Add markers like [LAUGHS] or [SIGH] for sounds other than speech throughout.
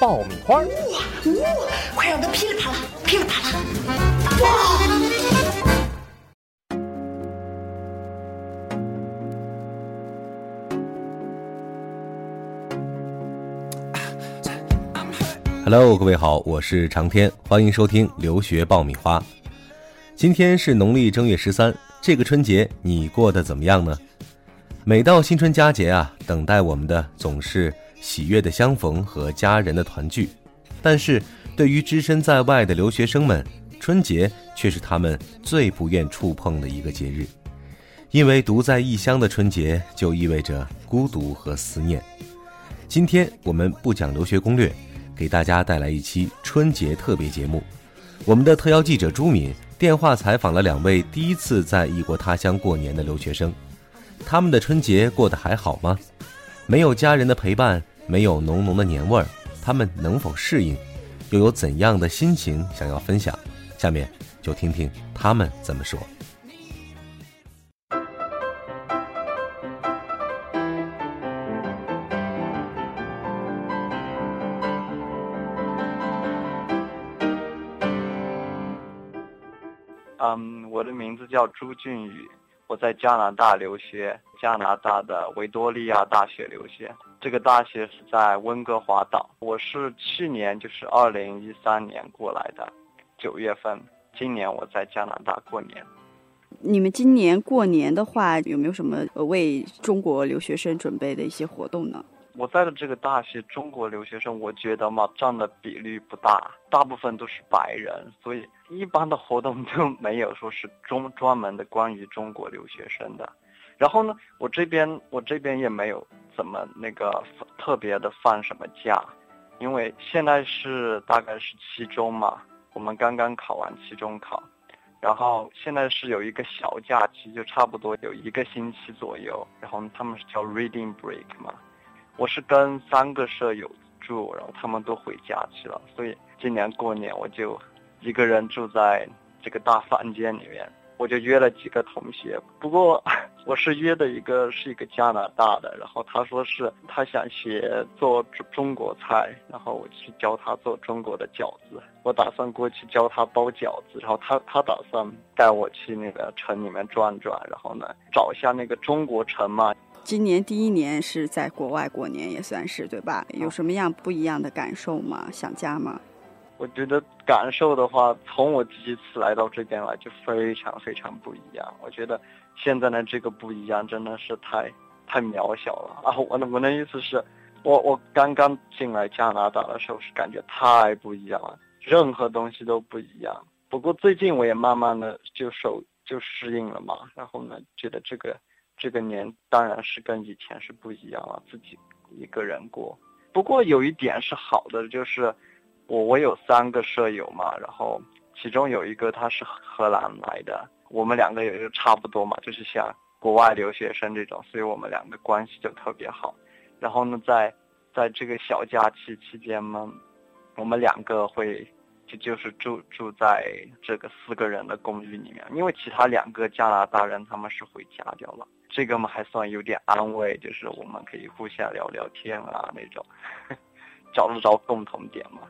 爆米花》。哇哇！快让它噼里啪啦，噼里啪啦！哇！Hello，各位好，我是长天，欢迎收听留学爆米花。今天是农历正月十三，这个春节你过得怎么样呢？每到新春佳节啊，等待我们的总是喜悦的相逢和家人的团聚。但是对于只身在外的留学生们，春节却是他们最不愿触碰的一个节日，因为独在异乡的春节就意味着孤独和思念。今天我们不讲留学攻略。给大家带来一期春节特别节目，我们的特邀记者朱敏电话采访了两位第一次在异国他乡过年的留学生，他们的春节过得还好吗？没有家人的陪伴，没有浓浓的年味儿，他们能否适应？又有怎样的心情想要分享？下面就听听他们怎么说。嗯，我的名字叫朱俊宇，我在加拿大留学，加拿大的维多利亚大学留学。这个大学是在温哥华岛。我是去年，就是二零一三年过来的，九月份。今年我在加拿大过年。你们今年过年的话，有没有什么为中国留学生准备的一些活动呢？我在的这个大学，中国留学生，我觉得嘛，占的比例不大，大部分都是白人，所以一般的活动就没有说是中专门的关于中国留学生的。然后呢，我这边我这边也没有怎么那个特别的放什么假，因为现在是大概是期中嘛，我们刚刚考完期中考，然后现在是有一个小假期，就差不多有一个星期左右，然后他们是叫 reading break 嘛。我是跟三个舍友住，然后他们都回家去了，所以今年过年我就一个人住在这个大房间里面。我就约了几个同学，不过我是约的一个是一个加拿大的，然后他说是他想学做中国菜，然后我去教他做中国的饺子。我打算过去教他包饺子，然后他他打算带我去那个城里面转转，然后呢找一下那个中国城嘛。今年第一年是在国外过年，也算是对吧？有什么样不一样的感受吗？想家吗？我觉得感受的话，从我第一次来到这边来就非常非常不一样。我觉得现在的这个不一样真的是太太渺小了啊！我的我的意思是，我我刚刚进来加拿大的时候是感觉太不一样了，任何东西都不一样。不过最近我也慢慢的就熟就适应了嘛，然后呢，觉得这个这个年当然是跟以前是不一样了，自己一个人过。不过有一点是好的，就是。我我有三个舍友嘛，然后其中有一个他是荷兰来的，我们两个也就差不多嘛，就是像国外留学生这种，所以我们两个关系就特别好。然后呢，在在这个小假期期间嘛，我们两个会就就是住住在这个四个人的公寓里面，因为其他两个加拿大人他们是回家掉了，这个嘛还算有点安慰，就是我们可以互相聊聊天啊那种，[LAUGHS] 找得着共同点嘛。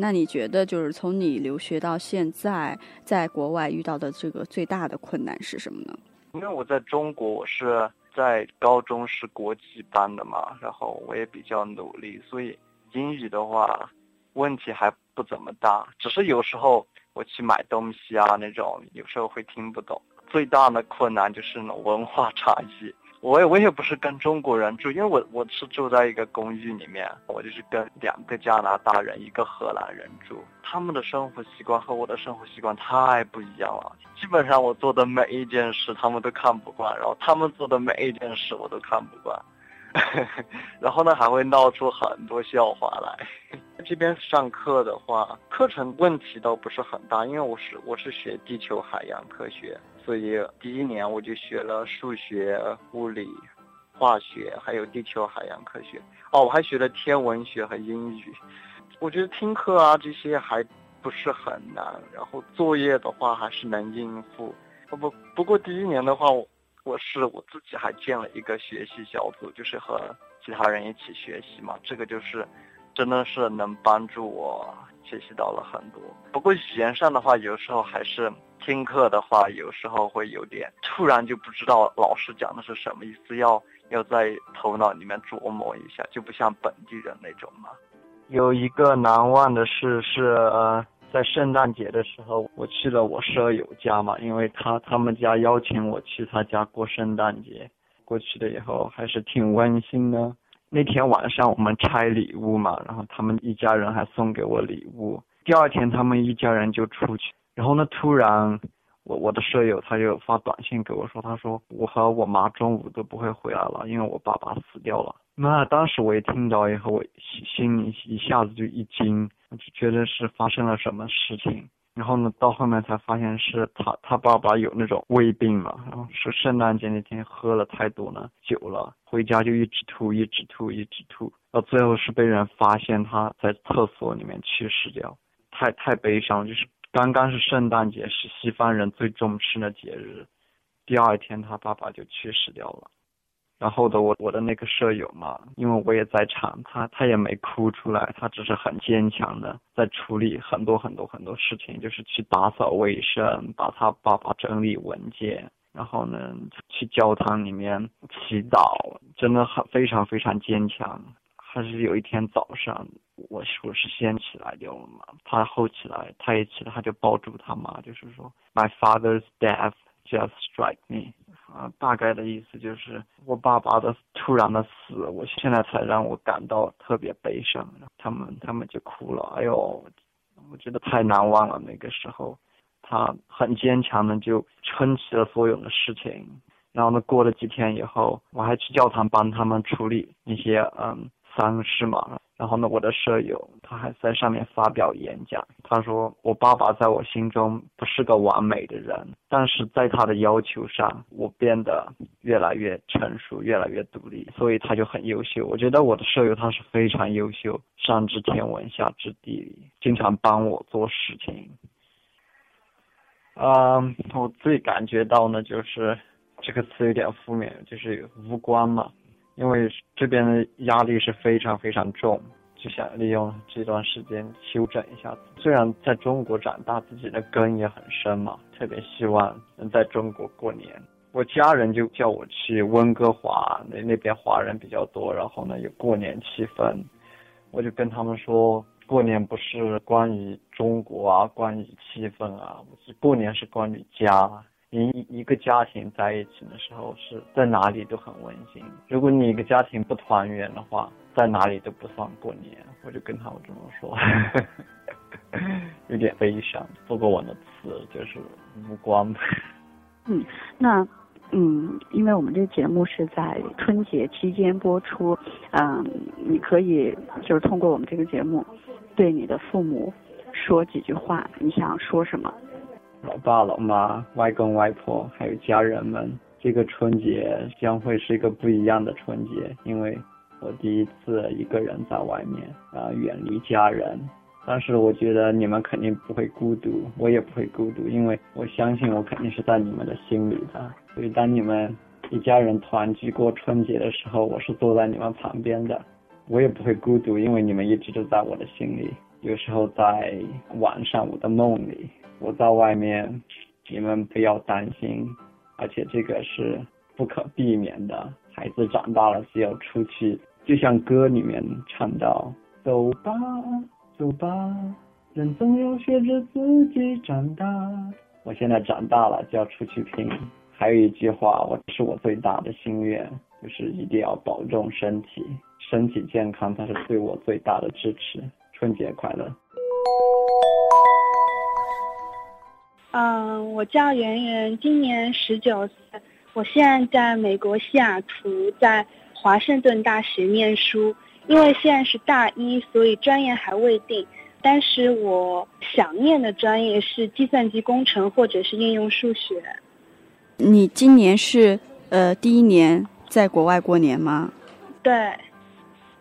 那你觉得，就是从你留学到现在，在国外遇到的这个最大的困难是什么呢？因为我在中国，我是在高中是国际班的嘛，然后我也比较努力，所以英语的话问题还不怎么大。只是有时候我去买东西啊，那种有时候会听不懂。最大的困难就是那种文化差异。我也我也不是跟中国人住，因为我我是住在一个公寓里面，我就是跟两个加拿大人，一个荷兰人住，他们的生活习惯和我的生活习惯太不一样了。基本上我做的每一件事他们都看不惯，然后他们做的每一件事我都看不惯，[LAUGHS] 然后呢还会闹出很多笑话来。[LAUGHS] 这边上课的话，课程问题倒不是很大，因为我是我是学地球海洋科学，所以第一年我就学了数学、物理、化学，还有地球海洋科学。哦，我还学了天文学和英语。我觉得听课啊这些还不是很难，然后作业的话还是能应付。不不不过第一年的话，我是我自己还建了一个学习小组，就是和其他人一起学习嘛。这个就是。真的是能帮助我学习到了很多。不过语言上的话，有时候还是听课的话，有时候会有点突然就不知道老师讲的是什么意思，要要在头脑里面琢磨一下，就不像本地人那种嘛。有一个难忘的事是，呃，在圣诞节的时候，我去了我舍友家嘛，因为他他们家邀请我去他家过圣诞节。过去了以后，还是挺温馨的。那天晚上我们拆礼物嘛，然后他们一家人还送给我礼物。第二天他们一家人就出去，然后呢，突然我我的舍友他就发短信给我说，他说我和我妈中午都不会回来了，因为我爸爸死掉了。那当时我一听到以后，我心里一下子就一惊，我就觉得是发生了什么事情。然后呢，到后面才发现是他他爸爸有那种胃病嘛，然后是圣诞节那天喝了太多了酒了，回家就一直吐，一直吐，一直吐，到最后是被人发现他在厕所里面去世掉，太太悲伤。就是刚刚是圣诞节，是西方人最重视的节日，第二天他爸爸就去世掉了。然后的我我的那个舍友嘛，因为我也在场，他他也没哭出来，他只是很坚强的在处理很多很多很多事情，就是去打扫卫生，把他爸爸整理文件，然后呢去教堂里面祈祷，真的很非常非常坚强。还是有一天早上，我我是先起来掉了嘛，他后起来，他一起来他就抱住他妈，就是说，My father's death just strike me。啊，大概的意思就是我爸爸的突然的死，我现在才让我感到特别悲伤。他们他们就哭了，哎呦，我觉得太难忘了。那个时候，他很坚强的就撑起了所有的事情。然后呢，过了几天以后，我还去教堂帮他们处理那些嗯丧事嘛。然后呢，我的舍友他还在上面发表演讲。他说：“我爸爸在我心中不是个完美的人，但是在他的要求上，我变得越来越成熟，越来越独立，所以他就很优秀。我觉得我的舍友他是非常优秀，上知天文，下知地理，经常帮我做事情。啊，我最感觉到呢，就是这个词有点负面，就是无关嘛。”因为这边的压力是非常非常重，就想利用这段时间休整一下子。虽然在中国长大，自己的根也很深嘛，特别希望能在中国过年。我家人就叫我去温哥华，那那边华人比较多，然后呢有过年气氛。我就跟他们说，过年不是关于中国啊，关于气氛啊，过年是关于家。一一个家庭在一起的时候，是在哪里都很温馨。如果你一个家庭不团圆的话，在哪里都不算过年。我就跟他们这么说，[LAUGHS] 有点悲伤。不过我的词就是无关。嗯，那嗯，因为我们这节目是在春节期间播出，嗯，你可以就是通过我们这个节目，对你的父母说几句话。你想说什么？老爸、老妈、外公、外婆，还有家人们，这个春节将会是一个不一样的春节，因为我第一次一个人在外面啊，远离家人。但是我觉得你们肯定不会孤独，我也不会孤独，因为我相信我肯定是在你们的心里的。所以当你们一家人团聚过春节的时候，我是坐在你们旁边的，我也不会孤独，因为你们一直都在我的心里。有时候在晚上我的梦里。我在外面，你们不要担心，而且这个是不可避免的。孩子长大了就要出去，就像歌里面唱到：“走吧，走吧，人总要学着自己长大。”我现在长大了就要出去拼。还有一句话，我是我最大的心愿，就是一定要保重身体，身体健康才是对我最大的支持。春节快乐！嗯，我叫圆圆，今年十九岁，我现在在美国西雅图，在华盛顿大学念书，因为现在是大一，所以专业还未定。但是我想念的专业是计算机工程或者是应用数学。你今年是呃第一年在国外过年吗？对。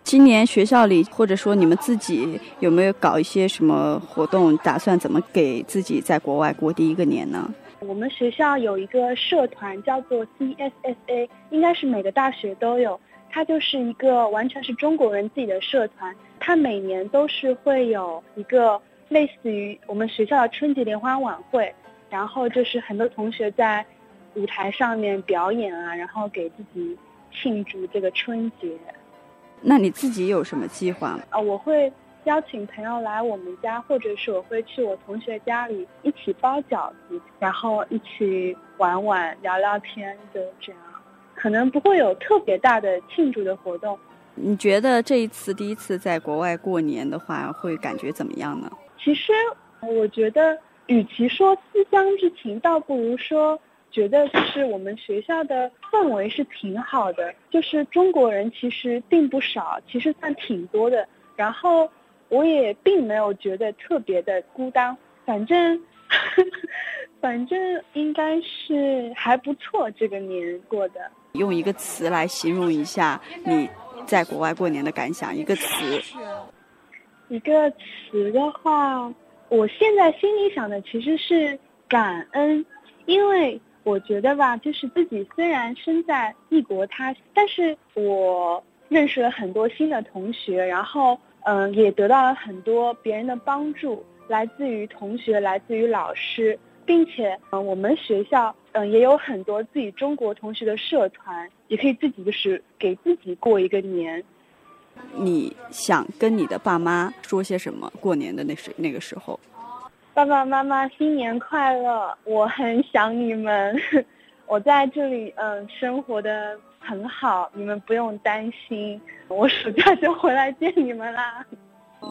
今年学校里或者说你们自己有没有搞一些什么活动？打算怎么给自己在国外过第一个年呢？我们学校有一个社团叫做 CSSA，应该是每个大学都有。它就是一个完全是中国人自己的社团。它每年都是会有一个类似于我们学校的春节联欢晚会，然后就是很多同学在舞台上面表演啊，然后给自己庆祝这个春节。那你自己有什么计划吗？啊，我会邀请朋友来我们家，或者是我会去我同学家里一起包饺子，然后一起玩玩、聊聊天，就这样。可能不会有特别大的庆祝的活动。你觉得这一次第一次在国外过年的话，会感觉怎么样呢？其实我觉得，与其说思乡之情，倒不如说。觉得就是我们学校的氛围是挺好的，就是中国人其实并不少，其实算挺多的。然后我也并没有觉得特别的孤单，反正 [LAUGHS] 反正应该是还不错。这个年过的，用一个词来形容一下你在国外过年的感想，一个词。一个词的话，我现在心里想的其实是感恩，因为。我觉得吧，就是自己虽然身在异国他乡，但是我认识了很多新的同学，然后嗯，也得到了很多别人的帮助，来自于同学，来自于老师，并且嗯，我们学校嗯也有很多自己中国同学的社团，也可以自己就是给自己过一个年。你想跟你的爸妈说些什么？过年的那时那个时候。爸爸妈妈新年快乐！我很想你们，[LAUGHS] 我在这里嗯生活的很好，你们不用担心，我暑假就回来见你们啦。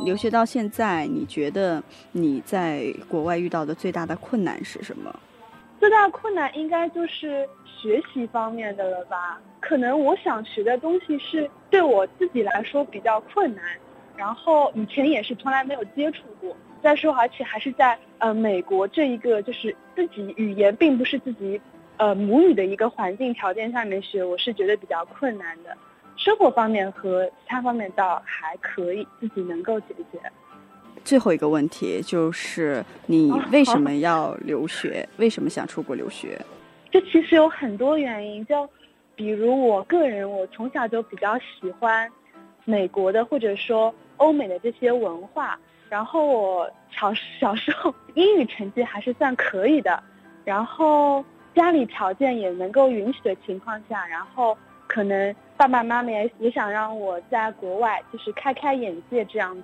留学到现在，你觉得你在国外遇到的最大的困难是什么？最大的困难应该就是学习方面的了吧？可能我想学的东西是对我自己来说比较困难，然后以前也是从来没有接触过。再说，而且还是在呃美国这一个就是自己语言并不是自己呃母语的一个环境条件下面学，我是觉得比较困难的。生活方面和其他方面倒还可以，自己能够解决。最后一个问题就是你为什么要留学？为什么想出国留学？这其实有很多原因，就比如我个人，我从小就比较喜欢美国的或者说欧美的这些文化。然后我小小时候英语成绩还是算可以的，然后家里条件也能够允许的情况下，然后可能爸爸妈妈也也想让我在国外就是开开眼界这样子。